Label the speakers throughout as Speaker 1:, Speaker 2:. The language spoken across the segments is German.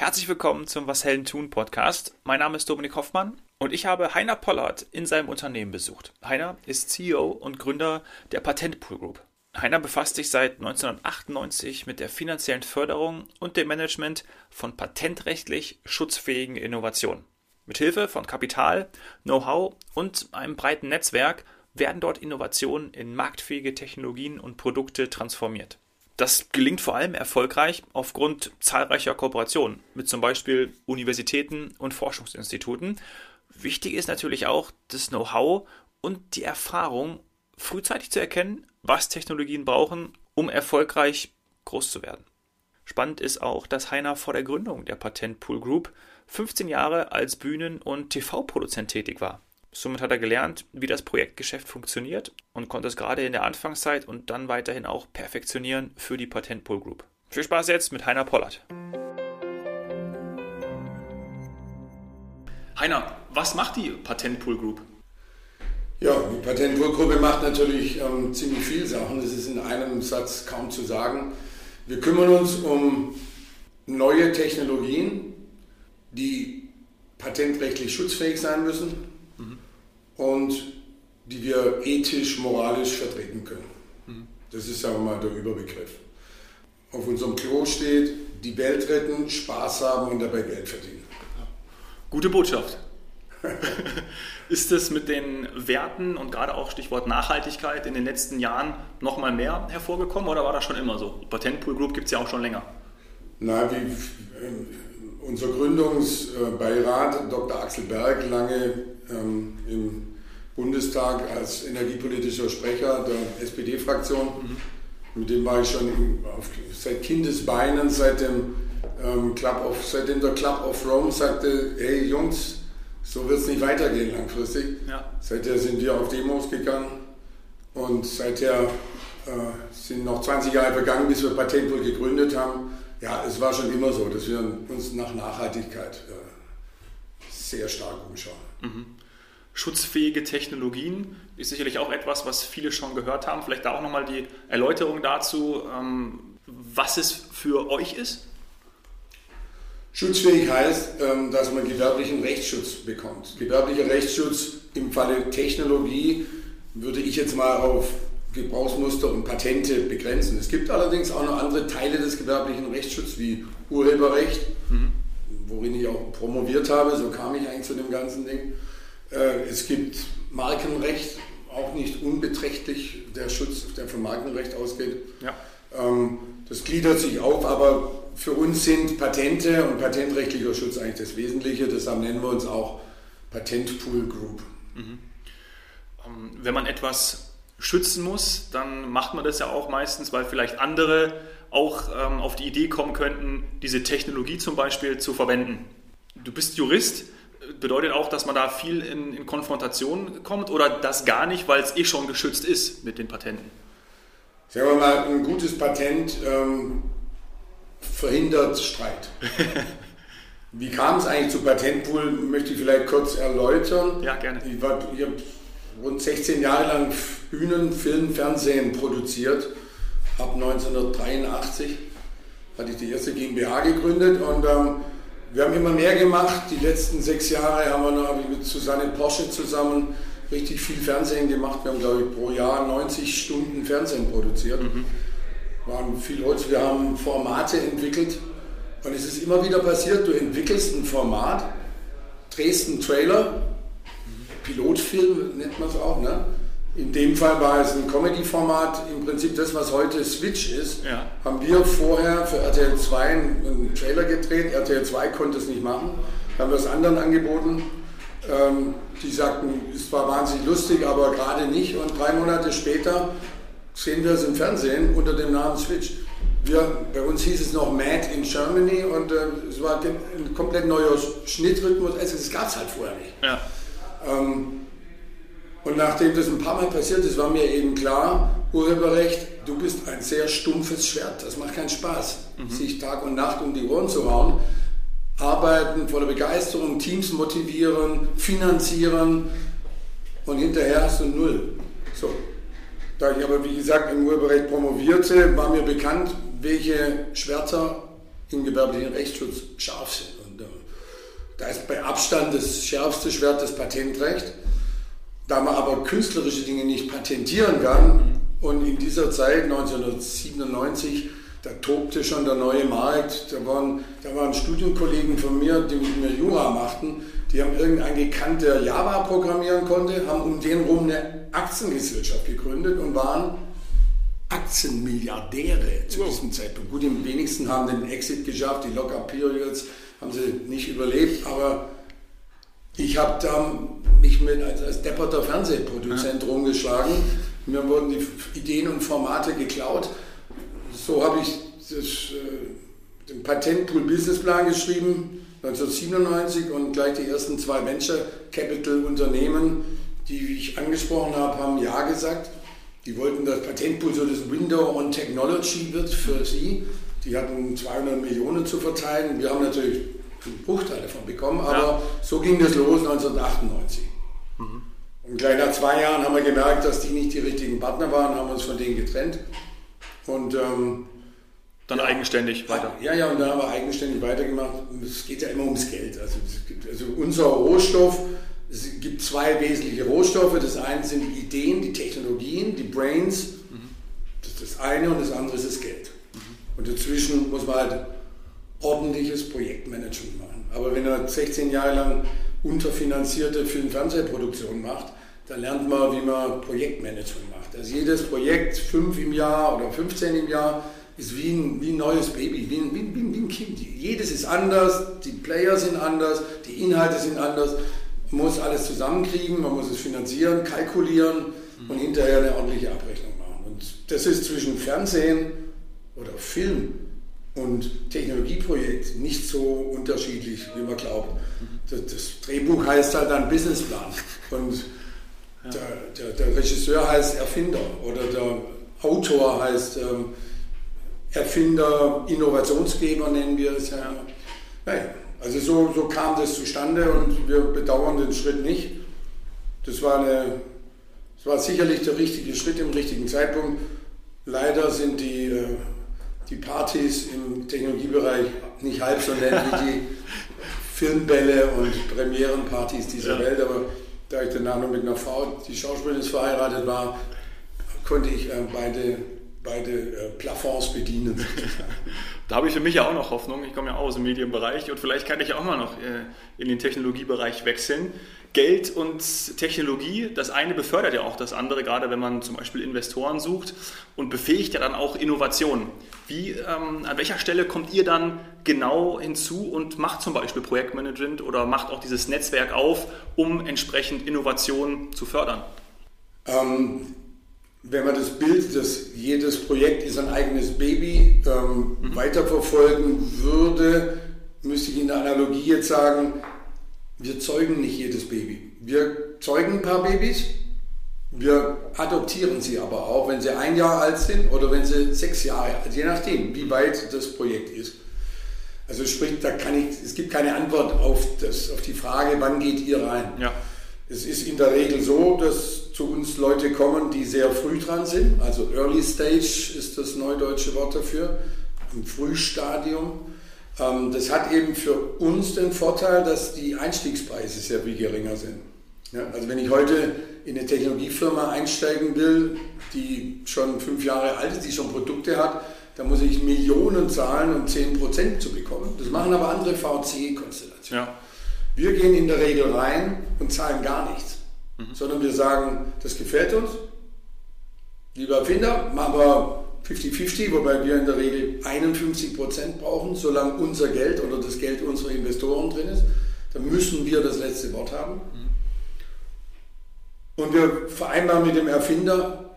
Speaker 1: Herzlich willkommen zum Was Hellen tun Podcast. Mein Name ist Dominik Hoffmann und ich habe Heiner Pollard in seinem Unternehmen besucht. Heiner ist CEO und Gründer der Patentpool Group. Heiner befasst sich seit 1998 mit der finanziellen Förderung und dem Management von patentrechtlich schutzfähigen Innovationen. Mit Hilfe von Kapital, Know-how und einem breiten Netzwerk werden dort Innovationen in marktfähige Technologien und Produkte transformiert. Das gelingt vor allem erfolgreich aufgrund zahlreicher Kooperationen mit zum Beispiel Universitäten und Forschungsinstituten. Wichtig ist natürlich auch das Know-how und die Erfahrung, frühzeitig zu erkennen, was Technologien brauchen, um erfolgreich groß zu werden. Spannend ist auch, dass Heiner vor der Gründung der Patentpool Group 15 Jahre als Bühnen- und TV-Produzent tätig war. Somit hat er gelernt, wie das Projektgeschäft funktioniert und konnte es gerade in der Anfangszeit und dann weiterhin auch perfektionieren für die Patentpool Group. Viel Spaß jetzt mit Heiner Pollard. Heiner, was macht die Patentpool Group?
Speaker 2: Ja, die Patentpool-Gruppe macht natürlich ähm, ziemlich viele Sachen. Das ist in einem Satz kaum zu sagen. Wir kümmern uns um neue Technologien, die patentrechtlich schutzfähig sein müssen und die wir ethisch, moralisch vertreten können. Mhm. Das ist, sagen wir mal, der Überbegriff. Auf unserem Klo steht, die Welt retten, Spaß haben und dabei Geld verdienen.
Speaker 1: Gute Botschaft. ist es mit den Werten und gerade auch Stichwort Nachhaltigkeit in den letzten Jahren nochmal mehr hervorgekommen oder war das schon immer so? Patentpool Group gibt es ja auch schon länger.
Speaker 2: Na, wie, unser Gründungsbeirat, Dr. Axel Berg, lange ähm, im Bundestag als energiepolitischer Sprecher der SPD-Fraktion. Mhm. Mit dem war ich schon auf, seit Kindesbeinen, seit dem, ähm, Club of, seitdem der Club of Rome sagte, hey Jungs, so wird es nicht weitergehen langfristig. Ja. Seither sind wir auf Demos gegangen und seither äh, sind noch 20 Jahre vergangen, bis wir Patentpool gegründet haben. Ja, es war schon immer so, dass wir uns nach Nachhaltigkeit äh, sehr stark umschauen. Mhm.
Speaker 1: Schutzfähige Technologien ist sicherlich auch etwas, was viele schon gehört haben. Vielleicht da auch nochmal die Erläuterung dazu, ähm, was es für euch ist.
Speaker 2: Schutzfähig heißt, ähm, dass man gewerblichen Rechtsschutz bekommt. Gewerblicher Rechtsschutz im Falle Technologie würde ich jetzt mal auf Gebrauchsmuster und Patente begrenzen. Es gibt allerdings auch noch andere Teile des gewerblichen Rechtsschutzes wie Urheberrecht, mhm. worin ich auch promoviert habe, so kam ich eigentlich zu dem ganzen Ding. Äh, es gibt Markenrecht, auch nicht unbeträchtlich, der Schutz, der vom Markenrecht ausgeht. Ja. Ähm, das gliedert sich auf, aber für uns sind Patente und patentrechtlicher Schutz eigentlich das Wesentliche. Deshalb nennen wir uns auch Patentpool Group. Mhm.
Speaker 1: Ähm, wenn man etwas schützen muss, dann macht man das ja auch meistens, weil vielleicht andere auch ähm, auf die Idee kommen könnten, diese Technologie zum Beispiel zu verwenden. Du bist Jurist, bedeutet auch, dass man da viel in, in Konfrontation kommt oder das gar nicht, weil es eh schon geschützt ist mit den Patenten?
Speaker 2: Sagen wir mal, ein gutes Patent ähm, verhindert Streit. Wie kam es eigentlich zu Patentpool, möchte ich vielleicht kurz erläutern.
Speaker 1: Ja, gerne.
Speaker 2: Ich, ich habe rund 16 Jahre lang Bühnen, Film, Fernsehen produziert. Ab 1983 hatte ich die erste GmbH gegründet und ähm, wir haben immer mehr gemacht. Die letzten sechs Jahre haben wir noch mit Susanne Porsche zusammen richtig viel Fernsehen gemacht. Wir haben, glaube ich, pro Jahr 90 Stunden Fernsehen produziert. Mhm. Waren viel Holz. Wir haben Formate entwickelt. Und es ist immer wieder passiert, du entwickelst ein Format, drehst einen Trailer, Pilotfilm nennt man es auch, ne? In dem Fall war es ein Comedy-Format, im Prinzip das, was heute Switch ist, ja. haben wir vorher für RTL 2 einen Trailer gedreht. RTL 2 konnte es nicht machen, haben wir es anderen angeboten. Ähm, die sagten, es war wahnsinnig lustig, aber gerade nicht. Und drei Monate später sehen wir es im Fernsehen unter dem Namen Switch. Wir, bei uns hieß es noch Mad in Germany und äh, es war ein komplett neuer Schnittrhythmus. Also das gab es halt vorher nicht. Ja. Ähm, und nachdem das ein paar Mal passiert ist, war mir eben klar, Urheberrecht, du bist ein sehr stumpfes Schwert. Das macht keinen Spaß, mhm. sich Tag und Nacht um die Ohren zu hauen. Arbeiten voller Begeisterung, Teams motivieren, finanzieren und hinterher hast du null. So. Da ich aber, wie gesagt, im Urheberrecht promovierte, war mir bekannt, welche Schwerter im gewerblichen Rechtsschutz scharf sind. Da ist bei Abstand das schärfste Schwert das Patentrecht. Da man aber künstlerische Dinge nicht patentieren kann und in dieser Zeit 1997 da tobte schon der neue Markt. Da waren, da waren Studienkollegen von mir, die mit mir Jura machten, die haben irgendein gekannt, der Java programmieren konnte, haben um den rum eine Aktiengesellschaft gegründet und waren Aktienmilliardäre zu diesem Zeitpunkt. Gut, die wenigsten haben den Exit geschafft, die Lock-up-Periods haben sie nicht überlebt, aber ich habe da mich mit als, als depperter Fernsehproduzent ja. rumgeschlagen. Mir wurden die Ideen und Formate geklaut. So habe ich das, äh, den Patentpool Businessplan geschrieben 1997 und gleich die ersten zwei Venture Capital Unternehmen, die ich angesprochen habe, haben Ja gesagt. Die wollten, dass Patentpool so das Window on Technology wird für sie. Die hatten 200 Millionen zu verteilen. Wir haben natürlich einen Bruchteil davon bekommen, aber ja. so ging das los 1998. Mhm. Und gleich nach zwei Jahren haben wir gemerkt, dass die nicht die richtigen Partner waren, haben uns von denen getrennt. Und ähm,
Speaker 1: dann ja, eigenständig weiter.
Speaker 2: Ja, ja, und dann haben wir eigenständig weitergemacht. Es geht ja immer ums Geld. Also, gibt, also unser Rohstoff, es gibt zwei wesentliche Rohstoffe. Das eine sind die Ideen, die Technologien, die Brains. Mhm. Das ist das eine und das andere ist das Geld. Und dazwischen muss man halt ordentliches Projektmanagement machen. Aber wenn er 16 Jahre lang unterfinanzierte Film- Fernsehproduktion macht, dann lernt man, wie man Projektmanagement macht. Also jedes Projekt, fünf im Jahr oder 15 im Jahr, ist wie ein, wie ein neues Baby, wie ein, wie, wie ein Kind. Jedes ist anders, die Player sind anders, die Inhalte sind anders. Man muss alles zusammenkriegen, man muss es finanzieren, kalkulieren und hinterher eine ordentliche Abrechnung machen. Und das ist zwischen Fernsehen oder Film und Technologieprojekt nicht so unterschiedlich, wie man glaubt. Das, das Drehbuch heißt halt dann Businessplan und ja. der, der, der, Regisseur heißt Erfinder oder der Autor heißt ähm, Erfinder, Innovationsgeber nennen wir es ja. Naja, also so, so kam das zustande und wir bedauern den Schritt nicht. Das war, eine, das war sicherlich der richtige Schritt im richtigen Zeitpunkt. Leider sind die, äh, die Partys im Technologiebereich nicht halb so nett wie die Filmbälle und Premierenpartys dieser ja. Welt, aber da ich danach noch mit einer Frau, die Schauspielerin verheiratet war, konnte ich äh, beide beide äh, Plafonds bedienen.
Speaker 1: da habe ich für mich ja auch noch Hoffnung. Ich komme ja auch aus dem Medienbereich und vielleicht kann ich auch mal noch äh, in den Technologiebereich wechseln. Geld und Technologie, das eine befördert ja auch das andere, gerade wenn man zum Beispiel Investoren sucht und befähigt ja dann auch Innovationen. Wie, ähm, an welcher Stelle kommt ihr dann genau hinzu und macht zum Beispiel Projektmanagement oder macht auch dieses Netzwerk auf, um entsprechend Innovationen zu fördern?
Speaker 2: Ähm, wenn man das Bild, dass jedes Projekt ist ein eigenes Baby, ähm, mhm. weiterverfolgen würde, müsste ich in der Analogie jetzt sagen, wir zeugen nicht jedes Baby. Wir zeugen ein paar Babys, wir adoptieren sie aber auch, wenn sie ein Jahr alt sind oder wenn sie sechs Jahre alt, je nachdem, wie weit das Projekt ist. Also sprich, da kann ich, es gibt keine Antwort auf, das, auf die Frage, wann geht ihr rein. Ja. Es ist in der Regel so, dass zu uns Leute kommen, die sehr früh dran sind. Also Early Stage ist das neudeutsche Wort dafür, im Frühstadium. Ähm, das hat eben für uns den Vorteil, dass die Einstiegspreise sehr viel geringer sind. also wenn ich heute in eine Technologiefirma einsteigen will, die schon fünf Jahre alt ist, die schon Produkte hat, dann muss ich Millionen zahlen, um 10% zu bekommen. Das machen aber andere VC-Konstellationen. Ja. Wir gehen in der Regel rein und zahlen gar nichts, mhm. sondern wir sagen, das gefällt uns. Lieber Erfinder, machen wir 50-50, wobei wir in der Regel 51% brauchen, solange unser Geld oder das Geld unserer Investoren drin ist. Dann müssen wir das letzte Wort haben. Mhm. Und wir vereinbaren mit dem Erfinder,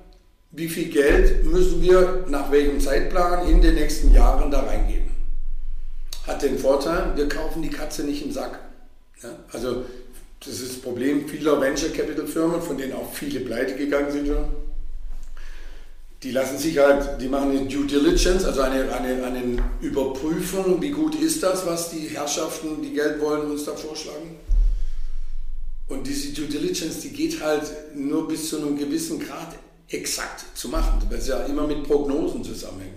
Speaker 2: wie viel Geld müssen wir nach welchem Zeitplan in den nächsten Jahren da reingeben. Hat den Vorteil, wir kaufen die Katze nicht im Sack. Ja, also das ist das Problem vieler Venture Capital Firmen, von denen auch viele pleite gegangen sind schon. Die lassen sich halt, die machen eine Due Diligence, also eine, eine, eine Überprüfung, wie gut ist das, was die Herrschaften, die Geld wollen, uns da vorschlagen. Und diese Due Diligence, die geht halt nur bis zu einem gewissen Grad exakt zu machen, weil es ja immer mit Prognosen zusammenhängt.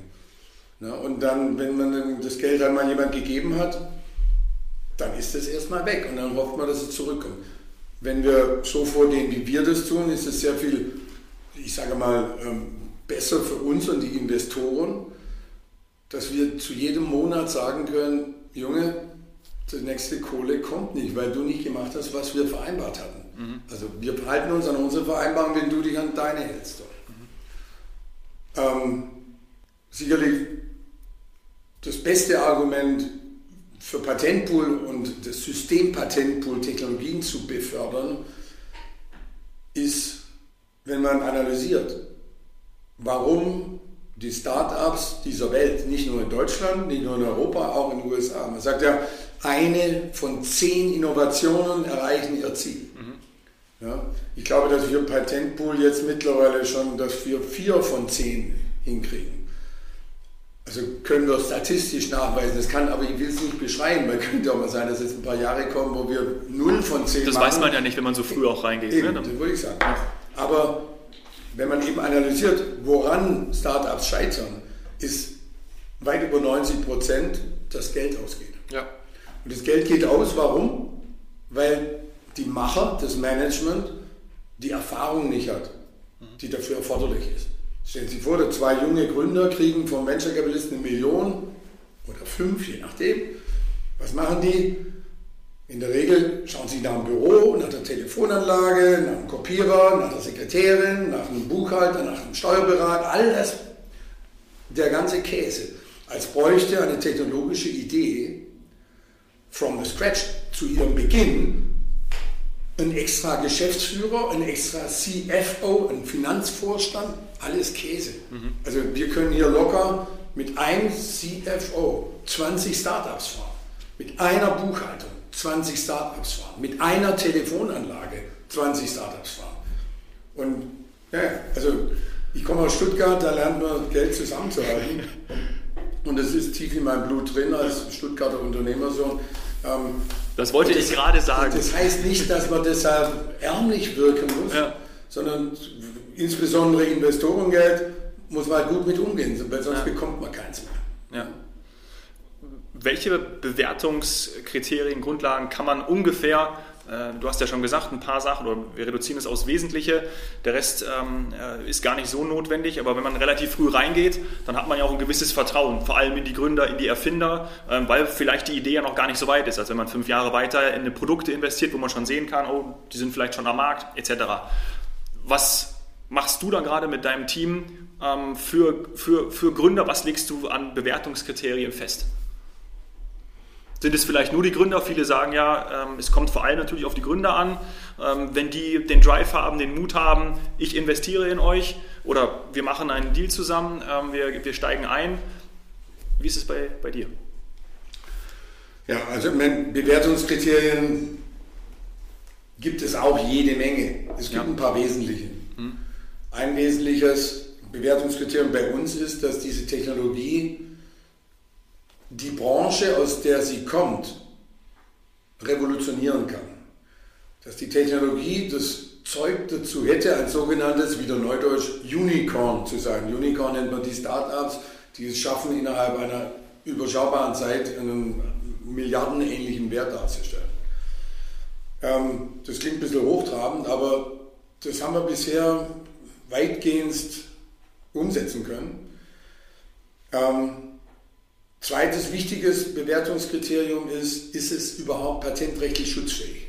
Speaker 2: Und dann, wenn man das Geld dann mal jemand gegeben hat, dann ist es erstmal weg und dann hofft man, dass es zurückkommt. Wenn wir so vorgehen, wie wir das tun, ist es sehr viel, ich sage mal, ähm, besser für uns und die Investoren, dass wir zu jedem Monat sagen können, Junge, die nächste Kohle kommt nicht, weil du nicht gemacht hast, was wir vereinbart hatten. Mhm. Also wir halten uns an unsere Vereinbarung, wenn du dich an deine hältst. Mhm. Ähm, sicherlich das beste Argument für Patentpool und das System Patentpool Technologien zu befördern, ist, wenn man analysiert, warum die Startups dieser Welt, nicht nur in Deutschland, nicht nur in Europa, auch in den USA, man sagt ja, eine von zehn Innovationen erreichen ihr Ziel. Mhm. Ja, ich glaube, dass wir Patentpool jetzt mittlerweile schon, dass wir vier von zehn hinkriegen. Also können wir statistisch nachweisen. Das kann, aber ich will es nicht beschreiben, weil könnte auch mal sein, dass jetzt ein paar Jahre kommen, wo wir 0 von 10
Speaker 1: Das machen. weiß man ja nicht, wenn man so früh auch reingeht.
Speaker 2: Eben, ne? Das würde ich sagen. Aber wenn man eben analysiert, woran Startups scheitern, ist weit über 90 Prozent das Geld ausgeht.
Speaker 1: Ja.
Speaker 2: Und das Geld geht aus, warum? Weil die Macher, das Management, die Erfahrung nicht hat, die dafür erforderlich ist. Stellen Sie vor, zwei junge Gründer kriegen vom Venture Capitalisten eine Million oder fünf, je nachdem. Was machen die? In der Regel schauen sie nach dem Büro, nach der Telefonanlage, nach dem Kopierer, nach der Sekretärin, nach dem Buchhalter, nach dem Steuerberater, all das, der ganze Käse. Als bräuchte eine technologische Idee from the scratch zu ihrem Beginn ein extra Geschäftsführer, ein extra CFO, ein Finanzvorstand, alles Käse. Mhm. Also wir können hier locker mit einem CFO 20 Startups fahren, mit einer Buchhaltung 20 Startups fahren, mit einer Telefonanlage 20 Startups fahren. Und ja, also ich komme aus Stuttgart, da lernt man Geld zusammenzuhalten. Und das ist tief in meinem Blut drin als Stuttgarter Unternehmersohn.
Speaker 1: Ähm, das wollte das, ich gerade sagen.
Speaker 2: Das heißt nicht, dass man deshalb ärmlich wirken muss, ja. sondern insbesondere Investorengeld muss man halt gut mit umgehen, weil sonst ja. bekommt man keins mehr.
Speaker 1: Ja. Welche Bewertungskriterien, Grundlagen kann man ungefähr äh, du hast ja schon gesagt, ein paar Sachen, oder wir reduzieren es aufs Wesentliche. Der Rest ähm, äh, ist gar nicht so notwendig, aber wenn man relativ früh reingeht, dann hat man ja auch ein gewisses Vertrauen, vor allem in die Gründer, in die Erfinder, ähm, weil vielleicht die Idee ja noch gar nicht so weit ist, als wenn man fünf Jahre weiter in Produkte investiert, wo man schon sehen kann, oh, die sind vielleicht schon am Markt, etc. Was machst du dann gerade mit deinem Team ähm, für, für, für Gründer? Was legst du an Bewertungskriterien fest? Sind es vielleicht nur die Gründer? Viele sagen ja, ähm, es kommt vor allem natürlich auf die Gründer an. Ähm, wenn die den Drive haben, den Mut haben, ich investiere in euch oder wir machen einen Deal zusammen, ähm, wir, wir steigen ein. Wie ist es bei, bei dir?
Speaker 2: Ja, also Bewertungskriterien gibt es auch jede Menge. Es gibt ja. ein paar wesentliche. Hm. Ein wesentliches Bewertungskriterium bei uns ist, dass diese Technologie die Branche, aus der sie kommt, revolutionieren kann. Dass die Technologie das Zeug dazu hätte, ein sogenanntes, wieder neudeutsch, Unicorn zu sein. Unicorn nennt man die Startups, die es schaffen, innerhalb einer überschaubaren Zeit einen milliardenähnlichen Wert darzustellen. Ähm, das klingt ein bisschen hochtrabend, aber das haben wir bisher weitgehend umsetzen können. Ähm, Zweites wichtiges Bewertungskriterium ist, ist es überhaupt patentrechtlich schutzfähig?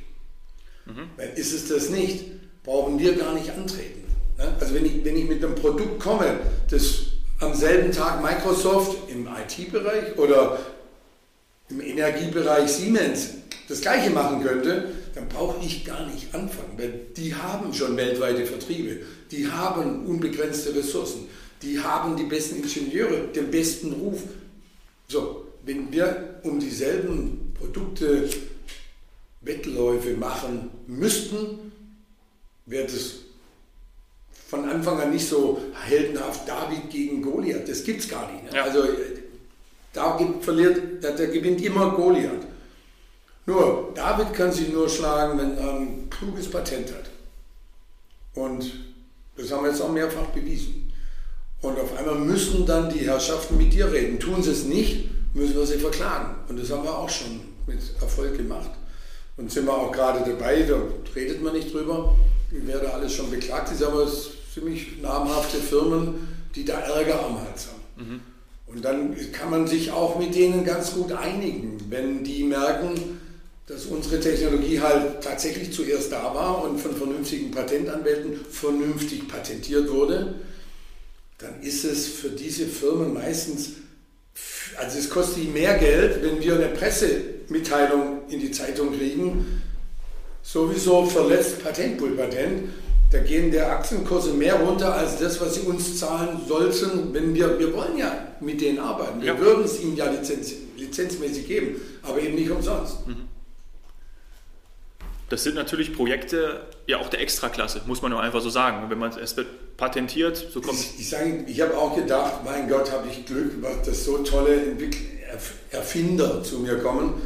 Speaker 2: Mhm. Weil ist es das nicht, brauchen wir gar nicht antreten. Ne? Also wenn ich, wenn ich mit einem Produkt komme, das am selben Tag Microsoft im IT-Bereich oder im Energiebereich Siemens das gleiche machen könnte, dann brauche ich gar nicht anfangen, weil die haben schon weltweite Vertriebe, die haben unbegrenzte Ressourcen, die haben die besten Ingenieure, den besten Ruf, so, wenn wir um dieselben Produkte Wettläufe machen müssten, wäre das von Anfang an nicht so heldenhaft David gegen Goliath. Das gibt es gar nicht. Ne? Ja. Also da verliert, da, da, gewinnt immer Goliath. Nur, David kann sich nur schlagen, wenn er ein kluges Patent hat. Und das haben wir jetzt auch mehrfach bewiesen. Und auf einmal müssen dann die Herrschaften mit dir reden. Tun sie es nicht, müssen wir sie verklagen. Und das haben wir auch schon mit Erfolg gemacht. Und sind wir auch gerade dabei, da redet man nicht drüber, wer da alles schon beklagt ist, aber es ziemlich namhafte Firmen, die da Ärger am Hals haben. Mhm. Und dann kann man sich auch mit denen ganz gut einigen, wenn die merken, dass unsere Technologie halt tatsächlich zuerst da war und von vernünftigen Patentanwälten vernünftig patentiert wurde, dann ist es für diese Firmen meistens, also es kostet mehr Geld, wenn wir eine Pressemitteilung in die Zeitung kriegen, sowieso verletzt Patentpool-Patent, da gehen der Aktienkurse mehr runter als das, was sie uns zahlen sollten, wenn wir, wir wollen ja mit denen arbeiten. Wir ja. würden es ihnen ja lizenz, lizenzmäßig geben, aber eben nicht umsonst. Mhm.
Speaker 1: Das sind natürlich Projekte, ja auch der Extraklasse, muss man nur einfach so sagen. Wenn man es wird patentiert, so kommt
Speaker 2: Ich, ich, sage, ich habe auch gedacht, mein Gott, habe ich Glück, dass so tolle Erfinder zu mir kommen.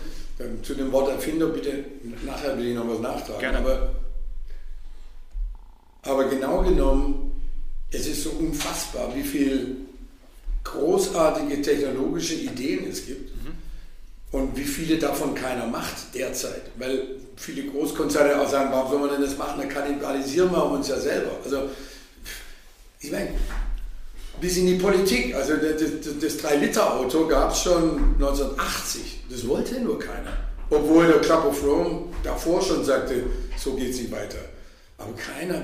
Speaker 2: Zu dem Wort Erfinder bitte, nachher will ich noch was nachtragen.
Speaker 1: Gerne.
Speaker 2: Aber, aber genau genommen, es ist so unfassbar, wie viele großartige technologische Ideen es gibt. Mhm. Und wie viele davon keiner macht derzeit. Weil viele Großkonzerne auch sagen, warum soll man denn das machen? Dann kannibalisieren wir uns ja selber. Also, ich meine, bis in die Politik. Also das, das 3-Liter-Auto gab es schon 1980. Das wollte nur keiner. Obwohl der Club of Rome davor schon sagte, so geht es nicht weiter. Aber keiner,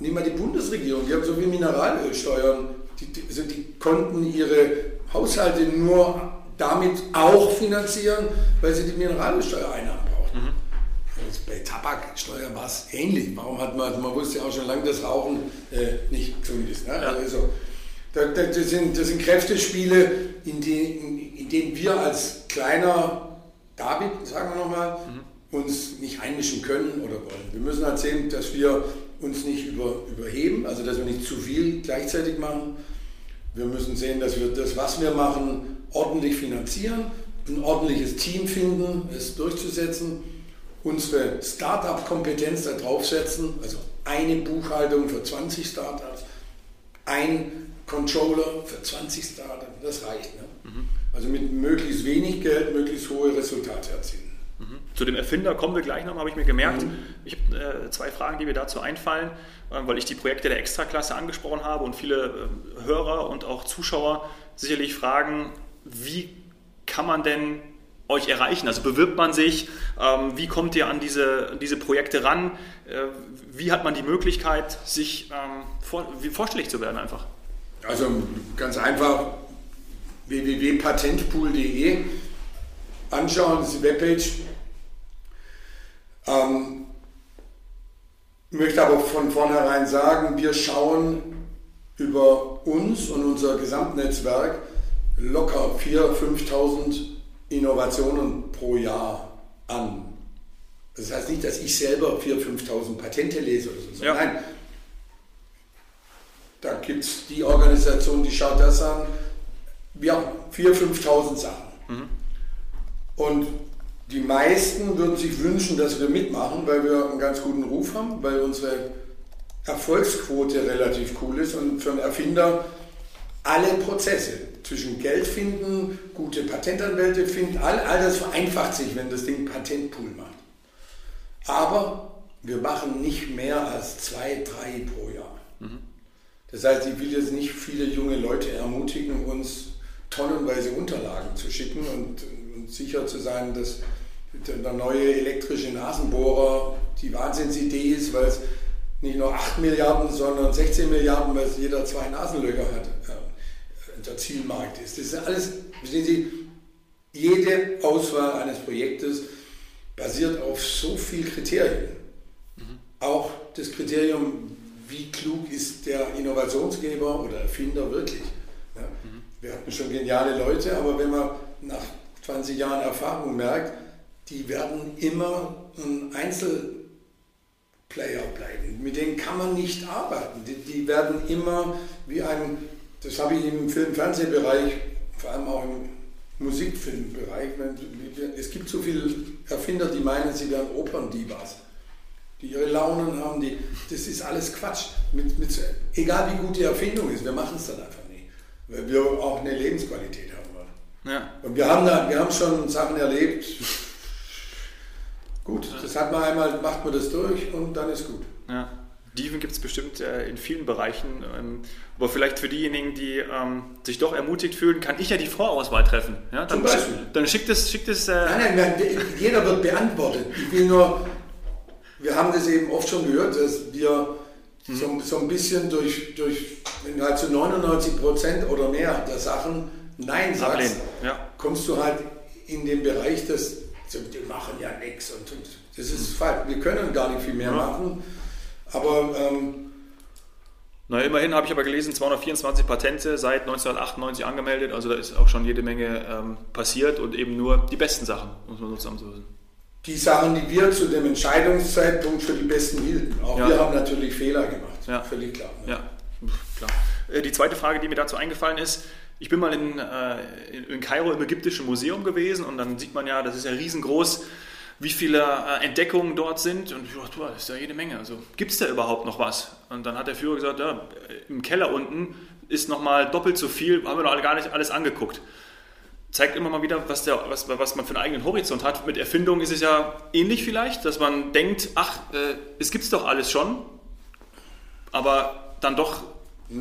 Speaker 2: nimm mal die Bundesregierung, die haben so viel Mineralölsteuern, die, die, also die konnten ihre Haushalte nur damit auch finanzieren, weil sie die Mineralölsteuereinnahmen brauchten. Mhm. Bei Tabaksteuer war es ähnlich. Warum hat man, man wusste ja auch schon lange, dass Rauchen äh, nicht gesund ist. Ne? Ja. Also, das, das, sind, das sind Kräftespiele, in, die, in, in, denen wir als kleiner David, sagen wir nochmal, mhm. uns nicht einmischen können oder wollen. Wir müssen halt sehen, dass wir uns nicht über, überheben, also dass wir nicht zu viel gleichzeitig machen. Wir müssen sehen, dass wir das, was wir machen, ordentlich finanzieren, ein ordentliches Team finden, es durchzusetzen, unsere Startup-Kompetenz da draufsetzen, also eine Buchhaltung für 20 Startups, ein Controller für 20 Startups, das reicht. Ne? Mhm. Also mit möglichst wenig Geld möglichst hohe Resultate erzielen.
Speaker 1: Mhm. Zu dem Erfinder kommen wir gleich noch, habe ich mir gemerkt. Mhm. Ich habe äh, zwei Fragen, die mir dazu einfallen, äh, weil ich die Projekte der Extraklasse angesprochen habe und viele äh, Hörer und auch Zuschauer sicherlich fragen, wie kann man denn euch erreichen? Also bewirbt man sich? Ähm, wie kommt ihr an diese, diese Projekte ran? Äh, wie hat man die Möglichkeit, sich ähm, vor, vorstellig zu werden einfach?
Speaker 2: Also ganz einfach www.patentpool.de anschauen, das ist die Webpage. Ähm, möchte aber von vornherein sagen, wir schauen über uns und unser Gesamtnetzwerk locker 4.000, 5.000 Innovationen pro Jahr an. Das heißt nicht, dass ich selber 4.000, 5.000 Patente lese oder so. Ja. Nein. Da gibt es die Organisation, die schaut das an. Wir haben 4.000, 5.000 Sachen. Mhm. Und die meisten würden sich wünschen, dass wir mitmachen, weil wir einen ganz guten Ruf haben, weil unsere Erfolgsquote relativ cool ist und für einen Erfinder alle Prozesse zwischen Geld finden, gute Patentanwälte finden, all, all das vereinfacht sich, wenn das Ding Patentpool macht. Aber wir machen nicht mehr als zwei, drei pro Jahr. Mhm. Das heißt, ich will jetzt nicht viele junge Leute ermutigen, uns tonnenweise Unterlagen zu schicken und, und sicher zu sein, dass der neue elektrische Nasenbohrer die Wahnsinnsidee ist, weil es nicht nur 8 Milliarden, sondern 16 Milliarden, weil es jeder zwei Nasenlöcher hat der Zielmarkt ist. Das ist alles, sehen Sie, jede Auswahl eines Projektes basiert auf so vielen Kriterien. Mhm. Auch das Kriterium, wie klug ist der Innovationsgeber oder Erfinder wirklich. Ja? Mhm. Wir hatten schon geniale Leute, aber wenn man nach 20 Jahren Erfahrung merkt, die werden immer ein Einzelplayer bleiben. Mit denen kann man nicht arbeiten. Die, die werden immer wie ein das habe ich im Film-Fernsehbereich, vor allem auch im Musikfilmbereich. Es gibt so viele Erfinder, die meinen, sie wären Operndivas, die ihre Launen haben. Die, das ist alles Quatsch. Mit, mit, egal wie gut die Erfindung ist, wir machen es dann einfach nicht. weil wir auch eine Lebensqualität haben wollen.
Speaker 1: Ja.
Speaker 2: Und wir haben, da, wir haben schon Sachen erlebt. Gut, das hat man einmal, macht man das durch und dann ist gut.
Speaker 1: Ja. Dieven gibt es bestimmt äh, in vielen Bereichen. Ähm, aber vielleicht für diejenigen, die ähm, sich doch ermutigt fühlen, kann ich ja die Vorauswahl treffen. Ja, dann,
Speaker 2: Zum Beispiel.
Speaker 1: dann schickt es. Schickt es äh,
Speaker 2: Nein, nein, nein, jeder wird beantwortet. Ich will nur, wir haben das eben oft schon gehört, dass wir so, so ein bisschen durch, durch, wenn du halt zu 99 Prozent oder mehr der Sachen Nein sagst,
Speaker 1: ja.
Speaker 2: kommst du halt in den Bereich, dass die machen ja nichts und, und das ist falsch. Wir können gar nicht viel mehr
Speaker 1: Ja.
Speaker 2: machen, aber ähm,
Speaker 1: Na, immerhin habe ich aber gelesen, 224 Patente seit 1998 angemeldet. Also da ist auch schon jede Menge ähm, passiert und eben nur die besten Sachen, muss man so zusammenfassen.
Speaker 2: die Sachen, die wir zu dem Entscheidungszeitpunkt für die besten hielten, auch
Speaker 1: Ja.
Speaker 2: wir haben natürlich Fehler gemacht,
Speaker 1: Ja.
Speaker 2: völlig klar. ne?
Speaker 1: Ja, klar. Äh, Die zweite Frage, die mir dazu eingefallen ist, ich bin mal in, äh, in- in Kairo im Ägyptischen Museum gewesen und dann sieht man ja, das ist ja riesengroß, wie viele äh, Entdeckungen dort sind und ich dachte, boah, das ist ja jede Menge. Also gibt es da überhaupt noch was? Und dann hat der Führer gesagt, ja, im Keller unten ist nochmal doppelt so viel, haben wir noch alle gar nicht alles angeguckt. Zeigt immer mal wieder, was, der, was, was man für einen eigenen Horizont hat. Mit Erfindungen ist es ja ähnlich vielleicht, dass man denkt, ach, äh, es gibt es doch alles schon, aber dann doch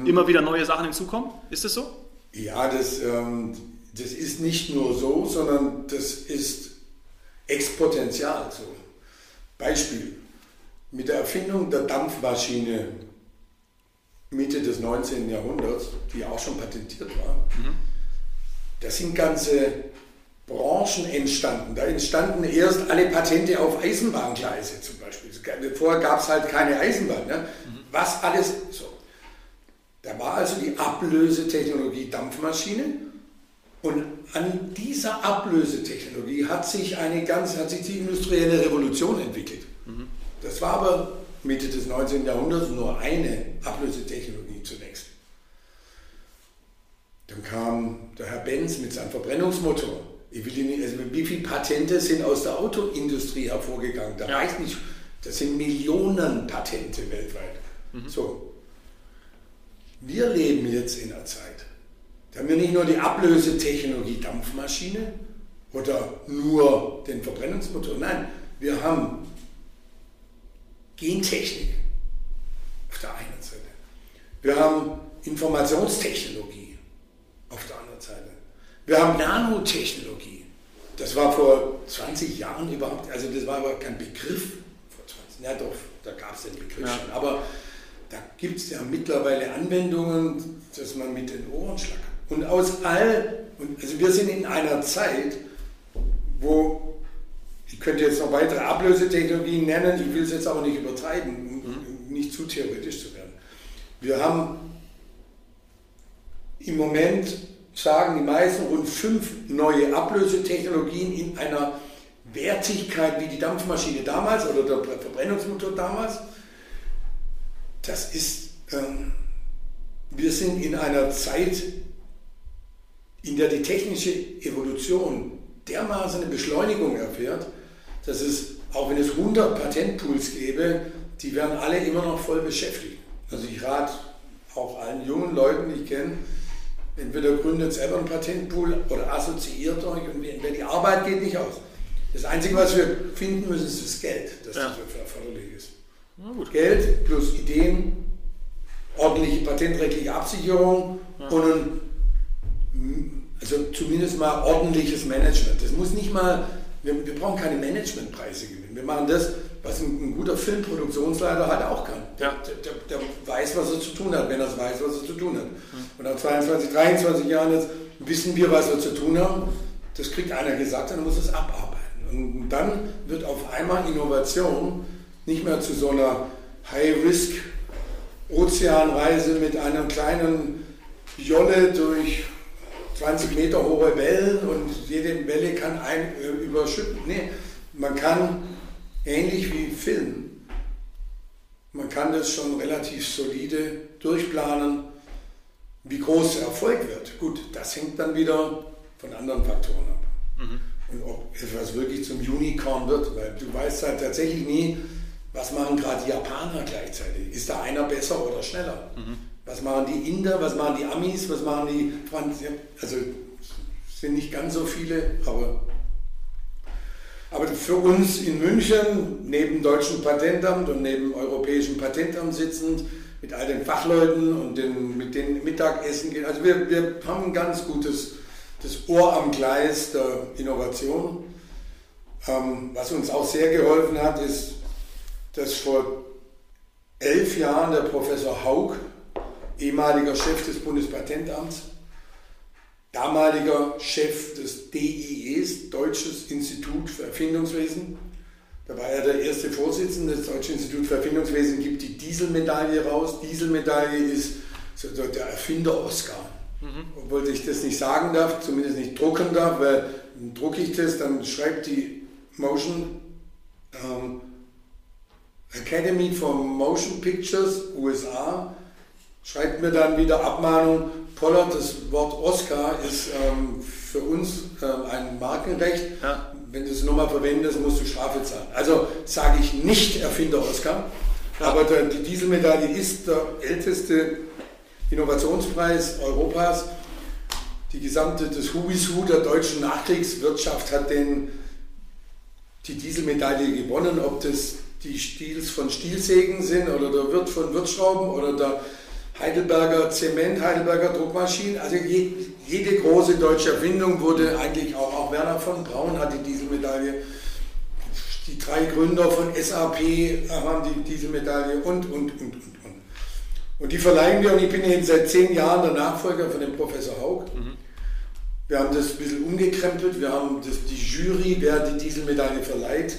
Speaker 1: immer wieder neue Sachen hinzukommen? Ist es so?
Speaker 2: Ja, das, ähm, das ist nicht nur so, sondern das ist exponentiell so. Beispiel, mit der Erfindung der Dampfmaschine Mitte des 19. Jahrhunderts, die auch schon patentiert war, da sind ganze Branchen entstanden. Da entstanden erst alle Patente auf Eisenbahngleise zum Beispiel. Vorher gab es halt keine Eisenbahn. Ne? Was alles so. Da war also die Ablösetechnologie Dampfmaschine und an dieser Ablösetechnologie hat sich eine ganz, hat sich die industrielle Revolution entwickelt. Das war aber Mitte des 19. Jahrhunderts nur eine Ablösetechnologie zunächst. Dann kam der Herr Benz mit seinem Verbrennungsmotor. Ich will ihn nicht, also wie viele Patente sind aus der Autoindustrie hervorgegangen? Da
Speaker 1: Ja.
Speaker 2: reicht nicht, das sind Millionen Patente weltweit. So, wir leben jetzt in einer Zeit, da haben wir nicht nur die Ablösetechnologie Dampfmaschine oder nur den Verbrennungsmotor, nein, wir haben Gentechnik auf der einen Seite. Wir haben Informationstechnologie auf der anderen Seite. Wir haben Nanotechnologie. Das war vor 20 Jahren überhaupt, also das war aber kein Begriff vor 20 Jahren. Ja doch, da gab es den Begriff
Speaker 1: Ja.
Speaker 2: schon. Aber da gibt es ja mittlerweile Anwendungen, dass man mit den Ohren schlackert. Und aus all, also wir sind in einer Zeit, wo, ich könnte jetzt noch weitere Ablösetechnologien nennen, ich will es jetzt aber nicht übertreiben, um nicht zu theoretisch zu werden. Wir haben im Moment, sagen die meisten, rund fünf neue Ablösetechnologien in einer Wertigkeit wie die Dampfmaschine damals oder der Verbrennungsmotor damals. Das ist, ähm, wir sind in einer Zeit, in der die technische Evolution dermaßen eine Beschleunigung erfährt, dass es, auch wenn es 100 Patentpools gäbe, die werden alle immer noch voll beschäftigt. Also ich rate auch allen jungen Leuten, die ich kenne, entweder gründet selber einen Patentpool oder assoziiert euch und die Arbeit geht nicht aus. Das Einzige, was wir finden müssen, ist das Geld, das
Speaker 1: Ja.
Speaker 2: dafür erforderlich ist. Geld plus Ideen, ordentliche patentrechtliche Absicherung und ein, also zumindest mal ordentliches Management. Das muss nicht mal, wir, wir brauchen keine Managementpreise gewinnen. Wir machen das, was ein, ein guter Filmproduktionsleiter halt auch kann.
Speaker 1: Ja.
Speaker 2: Der, der, der weiß, was er zu tun hat, wenn er es weiß, was er zu tun hat. Und nach 22, 23 Jahren jetzt wissen wir, was wir zu tun haben. Das kriegt einer gesagt, dann muss es abarbeiten. Und dann wird auf einmal Innovation nicht mehr zu so einer High-Risk-Ozeanreise mit einer kleinen Jolle durch 20 Meter hohe Wellen und jede Welle kann ein äh, überschütten. Nee, man kann ähnlich wie Film, man kann das schon relativ solide durchplanen, wie groß der Erfolg wird. Gut, das hängt dann wieder von anderen Faktoren ab. Und ob etwas wirklich zum Unicorn wird, weil du weißt halt tatsächlich nie, was machen gerade die Japaner gleichzeitig. Ist da einer besser oder schneller? Was machen die Inder, was machen die Amis, was machen die Franz Also sind nicht ganz so viele, aber, aber für uns in München, neben deutschem Patentamt und neben europäischem Patentamt sitzend, mit all den Fachleuten und den, mit den Mittagessen gehen. Also wir, wir haben ein ganz gutes das Ohr am Gleis der Innovation. Ähm, was uns auch sehr geholfen hat, ist, dass vor elf Jahren der Professor Haug, ehemaliger Chef des Bundespatentamts, damaliger Chef des DIEs, Deutsches Institut für Erfindungswesen, da war er der erste Vorsitzende des Deutschen Instituts für Erfindungswesen, gibt die Dieselmedaille raus. Dieselmedaille ist so der Erfinder-Oscar. Mhm. Obwohl ich das nicht sagen darf, zumindest nicht drucken darf, weil drucke ich das, dann schreibt die Motion ähm, Academy for Motion Pictures, USA, schreibt mir dann wieder Abmahnung, Pollard, das Wort Oscar ist ähm, für uns ähm, ein Markenrecht. Ja. Wenn du es nochmal verwendest, musst du Strafe zahlen. Also sage ich nicht Erfinder Oscar, ja. aber der, die Dieselmedaille ist der älteste Innovationspreis Europas. Die gesamte, das Who der deutschen Nachkriegswirtschaft hat den, die Dieselmedaille gewonnen, ob das die Stils von Stielsägen sind oder der Wirt von Wirtschrauben oder der Heidelberger Zement, Heidelberger Druckmaschinen. Also je, jede große deutsche Erfindung wurde eigentlich auch, auch Werner von Braun hat die Dieselmedaille. Die drei Gründer von SAP haben die Dieselmedaille und, und, und, und. Und die verleihen wir, und ich bin jetzt seit zehn Jahren der Nachfolger von dem Professor Haug. Mhm. Wir haben das ein bisschen umgekrempelt. Wir haben das, die Jury, wer die Dieselmedaille verleiht,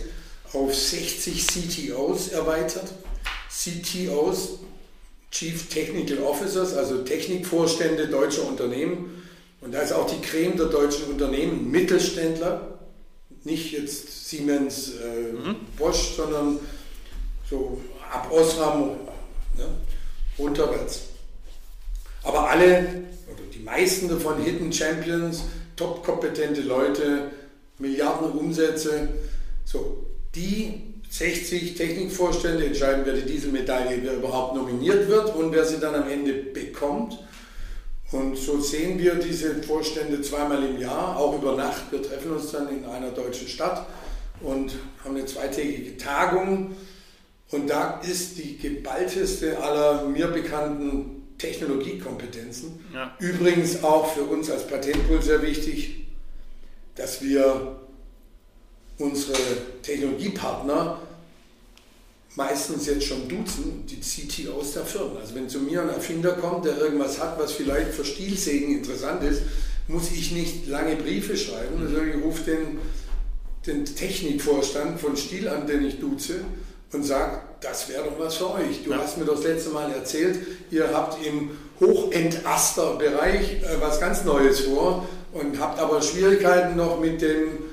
Speaker 2: auf 60 CTOs erweitert. CTOs, Chief Technical Officers, also Technikvorstände deutscher Unternehmen. Und da ist auch die Creme der deutschen Unternehmen, Mittelständler, nicht jetzt Siemens, äh, mhm. Bosch, sondern so ab Osram. Ne? runterwärts. Aber alle, oder die meisten davon Hidden Champions, top-kompetente Leute, Milliarden Umsätze, so, die 60 Technikvorstände entscheiden, wer die Dieselmedaille wer überhaupt nominiert wird und wer sie dann am Ende bekommt. Und so sehen wir diese Vorstände zweimal im Jahr, auch über Nacht. Wir treffen uns dann in einer deutschen Stadt und haben eine zweitägige Tagung und da ist die geballteste aller mir bekannten Technologiekompetenzen. Ja. Übrigens auch für uns als Patentpool sehr wichtig, dass wir unsere Technologiepartner meistens jetzt schon duzen, die CTOs der Firmen. Also wenn zu mir ein Erfinder kommt, der irgendwas hat, was vielleicht für Stielsägen interessant ist, muss ich nicht lange Briefe schreiben, sondern also ich rufe den, den Technikvorstand von Stiel an, den ich duze, und sagt, das wäre doch was für euch. Du ja. hast mir das letzte Mal erzählt, ihr habt im Hochentaster-Bereich äh, was ganz Neues vor und habt aber Schwierigkeiten noch mit dem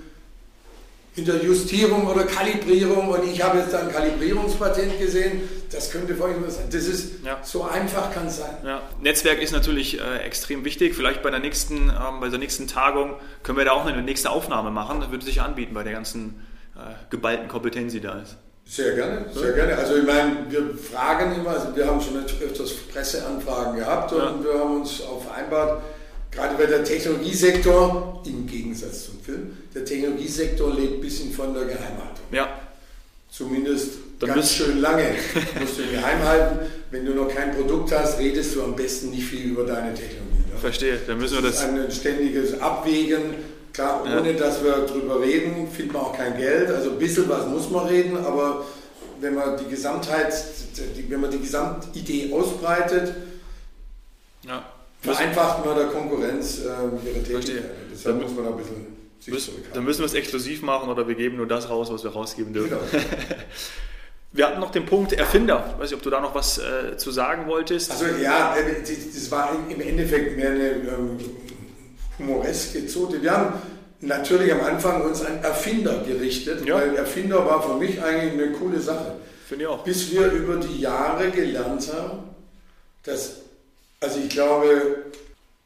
Speaker 2: mit der Justierung oder Kalibrierung und ich habe jetzt ein Kalibrierungspatent gesehen, das könnte was sein. Das ist ja. so einfach kann es sein.
Speaker 1: Ja. Netzwerk ist natürlich äh, extrem wichtig. Vielleicht bei der nächsten, ähm, bei der nächsten Tagung können wir da auch eine nächste Aufnahme machen. Das würde sich anbieten bei der ganzen äh, geballten Kompetenz, die da ist.
Speaker 2: Sehr gerne, sehr gerne. Also ich meine, wir fragen immer, also wir haben schon öfters Presseanfragen gehabt und ja. wir haben uns auch vereinbart, gerade weil der Technologiesektor, im Gegensatz zum Film, der Technologiesektor lebt ein bisschen von der Geheimhaltung.
Speaker 1: Ja.
Speaker 2: Zumindest Dann ganz schön lange musst du ihn geheim halten. Wenn du noch kein Produkt hast, redest du am besten nicht viel über deine Technologie.
Speaker 1: Ne? Verstehe, dann müssen wir das...
Speaker 2: das ist ein ständiges Abwägen Klar, ohne ja. dass wir darüber reden, findet man auch kein Geld. Also ein bisschen was muss man reden, aber wenn man die Gesamtheit, wenn man die Gesamtidee ausbreitet, ja. Vereinfacht man der Konkurrenz äh, ihre Tätigkeit. Deshalb dann muss man da ein bisschen
Speaker 1: sich müssen, Dann müssen wir es exklusiv machen oder wir geben nur das raus, was wir rausgeben dürfen. Genau. Wir hatten noch den Punkt Erfinder. Ich weiß nicht, ob du da noch was äh, zu sagen wolltest.
Speaker 2: Also ja, äh, das war im Endeffekt mehr eine ähm, humoreske Zote. Wir haben natürlich am Anfang uns an Erfinder gerichtet, ja. weil Erfinder war für mich eigentlich eine coole Sache.
Speaker 1: Finde ich auch.
Speaker 2: Bis wir über die Jahre gelernt haben, dass, also ich glaube,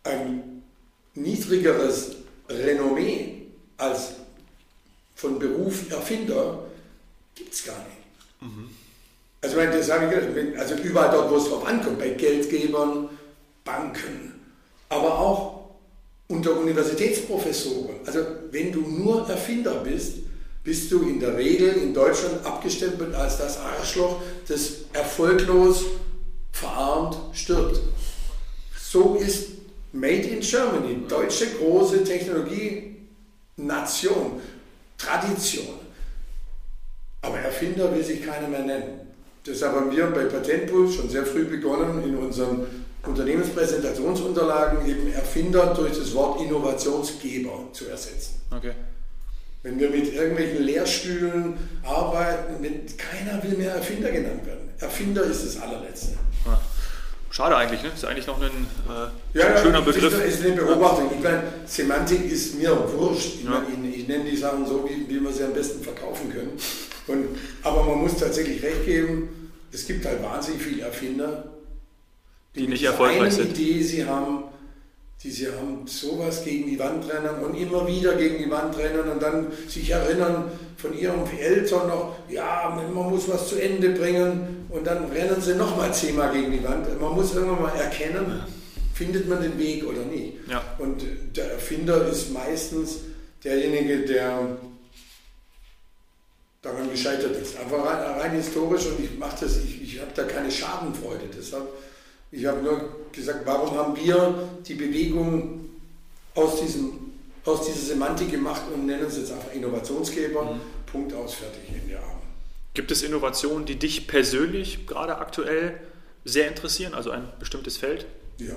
Speaker 2: ein niedrigeres Renommee als von Beruf Erfinder gibt es gar nicht. Mhm. Also, das ich, also überall dort, wo es drauf ankommt, bei Geldgebern, Banken, aber auch unter Universitätsprofessoren. Also wenn du nur Erfinder bist, bist du in der Regel in Deutschland abgestempelt als das Arschloch, das erfolglos verarmt stirbt. So ist Made in Germany, deutsche große Technologie-Nation, Tradition. Aber Erfinder will sich keiner mehr nennen. Deshalb haben wir bei Patentpool schon sehr früh begonnen, in unseren Unternehmenspräsentationsunterlagen eben Erfinder durch das Wort Innovationsgeber zu ersetzen. Okay. Wenn wir mit irgendwelchen Lehrstühlen arbeiten, mit, keiner will mehr Erfinder genannt werden. Erfinder ist das allerletzte.
Speaker 1: Schade eigentlich, ne? Ist eigentlich noch ein äh, ja, schöner ja, Begriff.
Speaker 2: Das ist eine Beobachtung. Ich meine, Semantik ist mir wurscht. Ich, ja. meine, ich, ich nenne die Sachen so, wie, wie wir sie am besten verkaufen können. Und, aber man muss tatsächlich recht geben, es gibt halt wahnsinnig viele Erfinder,
Speaker 1: die, die nicht erfolgreich sind.
Speaker 2: Idee sie haben, die sie haben sowas gegen die Wand rennen und immer wieder gegen die Wand rennen und dann sich erinnern von ihren Eltern noch, ja, man muss was zu Ende bringen und dann rennen sie nochmal zehnmal gegen die Wand. Man muss irgendwann mal erkennen, findet man den Weg oder nicht. Ja. Und der Erfinder ist meistens derjenige, der daran gescheitert ist. Einfach rein, rein historisch und ich mache das, ich, ich habe da keine Schadenfreude. Deshalb ich habe nur gesagt, warum haben wir die Bewegung aus, diesem, aus dieser Semantik gemacht und nennen es jetzt einfach Innovationsgeber. Mhm. Punkt aus, fertig, Ende.
Speaker 1: Gibt es Innovationen, die dich persönlich gerade aktuell sehr interessieren, also ein bestimmtes Feld?
Speaker 2: Ja.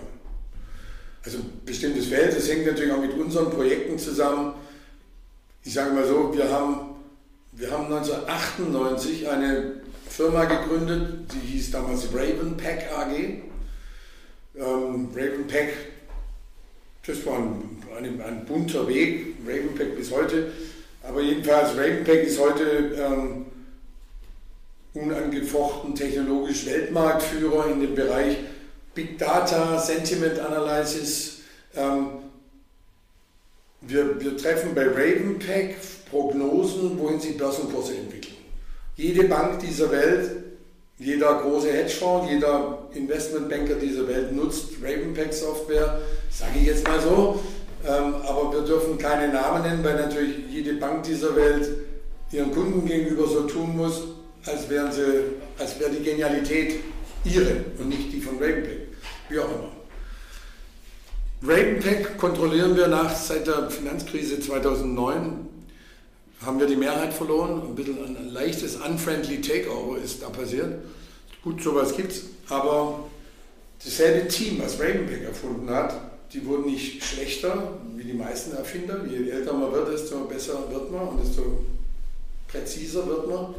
Speaker 2: Also ein bestimmtes Feld, das hängt natürlich auch mit unseren Projekten zusammen. Ich sage mal so, wir haben, wir haben 1998 eine Firma gegründet, die hieß damals Raven Pack AG. Ähm, Ravenpack, das war ein, ein, ein, bunter Weg, Ravenpack bis heute. Aber jedenfalls, Ravenpack ist heute ähm, unangefochten technologisch Weltmarktführer in dem Bereich Big Data, Sentiment Analysis. Ähm, wir, wir treffen bei Ravenpack Prognosen, wohin sich Börsenkurse entwickeln. Jede Bank dieser Welt jeder große Hedgefonds, jeder Investmentbanker dieser Welt nutzt Ravenpack-Software, sage ich jetzt mal so. Ähm, aber wir dürfen keine Namen nennen, weil natürlich jede Bank dieser Welt ihren Kunden gegenüber so tun muss, als, wären sie, als wäre die Genialität ihre und nicht die von Ravenpack. Wie auch immer. Ravenpack kontrollieren wir nach seit der Finanzkrise 2009 haben wir die Mehrheit verloren. Ein bisschen ein leichtes unfriendly Takeover ist da passiert. Gut, sowas gibt es, aber dasselbe Team, was Ravenpack erfunden hat, die wurden nicht schlechter wie die meisten Erfinder. Je älter man wird, desto besser wird man und desto präziser wird man.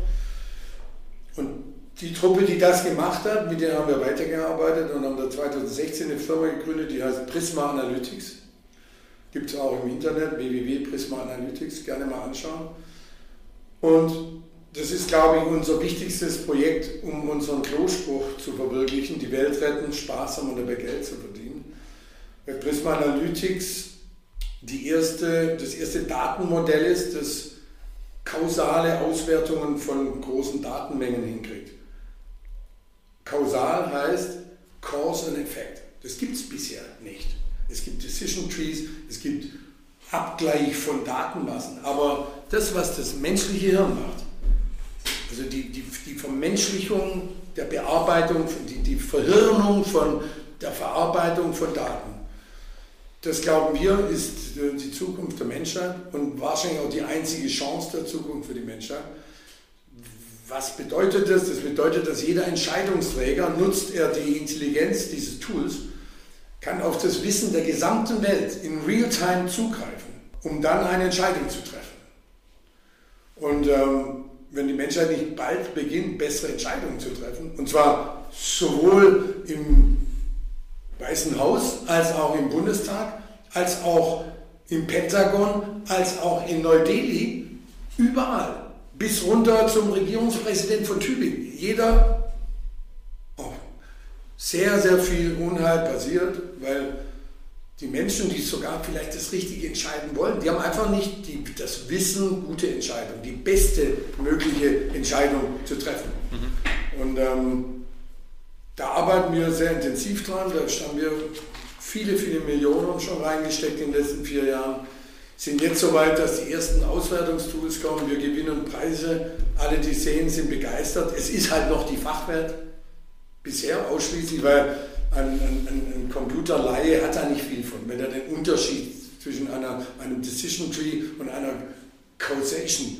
Speaker 2: Und die Truppe, die das gemacht hat, mit der haben wir weitergearbeitet und haben da 2016 eine Firma gegründet, die heißt Prisma Analytics. Gibt es auch im Internet, www.prisma Analytics, gerne mal anschauen. Und das ist, glaube ich, unser wichtigstes Projekt, um unseren Klospruch zu verwirklichen, die Welt retten, Spaß haben und dabei Geld zu verdienen. Bei Prisma Analytics die erste, das erste Datenmodell ist, das kausale Auswertungen von großen Datenmengen hinkriegt. Kausal heißt Cause and Effect. Das gibt es bisher nicht es gibt Decision Trees, es gibt Abgleich von Datenmassen. Aber das, was das menschliche Hirn macht, also die, die, die Vermenschlichung der Bearbeitung, die, die Verhirnung von der Verarbeitung von Daten, das glauben wir, ist die Zukunft der Menschheit und wahrscheinlich auch die einzige Chance der Zukunft für die Menschheit. Was bedeutet das? Das bedeutet, dass jeder Entscheidungsträger nutzt er die Intelligenz dieses Tools kann auf das Wissen der gesamten Welt in Realtime zugreifen, um dann eine Entscheidung zu treffen. Und ähm, wenn die Menschheit nicht bald beginnt, bessere Entscheidungen zu treffen, und zwar sowohl im Weißen Haus als auch im Bundestag, als auch im Pentagon, als auch in Neu-Delhi, überall, bis runter zum Regierungspräsident von Tübingen. Jeder sehr, sehr viel Unheil passiert, weil die Menschen, die sogar vielleicht das Richtige entscheiden wollen, die haben einfach nicht die, das Wissen, gute Entscheidung, die beste mögliche Entscheidung zu treffen. Mhm. Und ähm, da arbeiten wir sehr intensiv dran. Da haben wir viele, viele Millionen schon reingesteckt in den letzten vier Jahren. Sind jetzt soweit, dass die ersten Auswertungstools kommen. Wir gewinnen Preise. Alle, die sehen, sind begeistert. Es ist halt noch die Fachwelt. Bisher ausschließlich, weil ein, ein, ein Computerlaie hat da nicht viel von. Wenn er den Unterschied zwischen einer, einem Decision Tree und einer Causation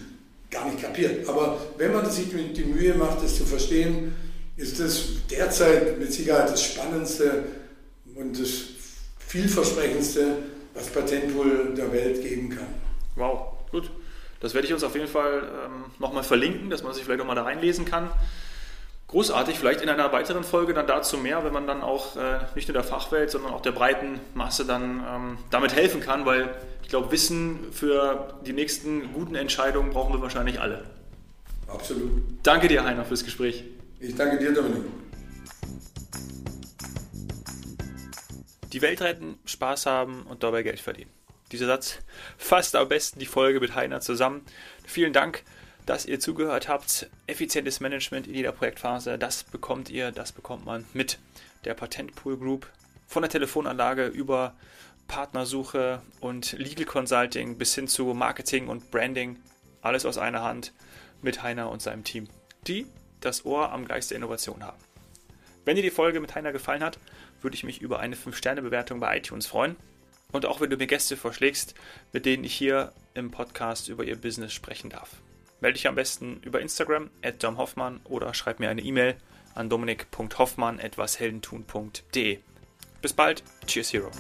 Speaker 2: gar nicht kapiert. Aber wenn man sich die Mühe macht, das zu verstehen, ist das derzeit mit Sicherheit das Spannendste und das vielversprechendste, was Patentpool der Welt geben kann.
Speaker 1: Wow, gut. Das werde ich uns auf jeden Fall ähm, nochmal verlinken, dass man sich vielleicht auch mal da reinlesen kann. Großartig, vielleicht in einer weiteren Folge dann dazu mehr, wenn man dann auch äh, nicht nur der Fachwelt, sondern auch der breiten Masse dann ähm, damit helfen kann, weil ich glaube, Wissen für die nächsten guten Entscheidungen brauchen wir wahrscheinlich alle.
Speaker 2: Absolut.
Speaker 1: Danke dir, Heiner, fürs Gespräch.
Speaker 2: Ich danke dir, Dominik.
Speaker 1: Die Welt retten, Spaß haben und dabei Geld verdienen. Dieser Satz fasst am besten die Folge mit Heiner zusammen. Vielen Dank dass ihr zugehört habt. Effizientes Management in jeder Projektphase, das bekommt ihr, das bekommt man mit der Patentpool Group. Von der Telefonanlage über Partnersuche und Legal Consulting bis hin zu Marketing und Branding. Alles aus einer Hand mit Heiner und seinem Team, die das Ohr am Geist der Innovation haben. Wenn dir die Folge mit Heiner gefallen hat, würde ich mich über eine 5-Sterne-Bewertung bei iTunes freuen. Und auch wenn du mir Gäste vorschlägst, mit denen ich hier im Podcast über ihr Business sprechen darf. Melde dich am besten über Instagram at domhoffmann oder schreib mir eine E-Mail an dominik.hoffmann.etwasheldentun.de. Bis bald, Cheers Hero.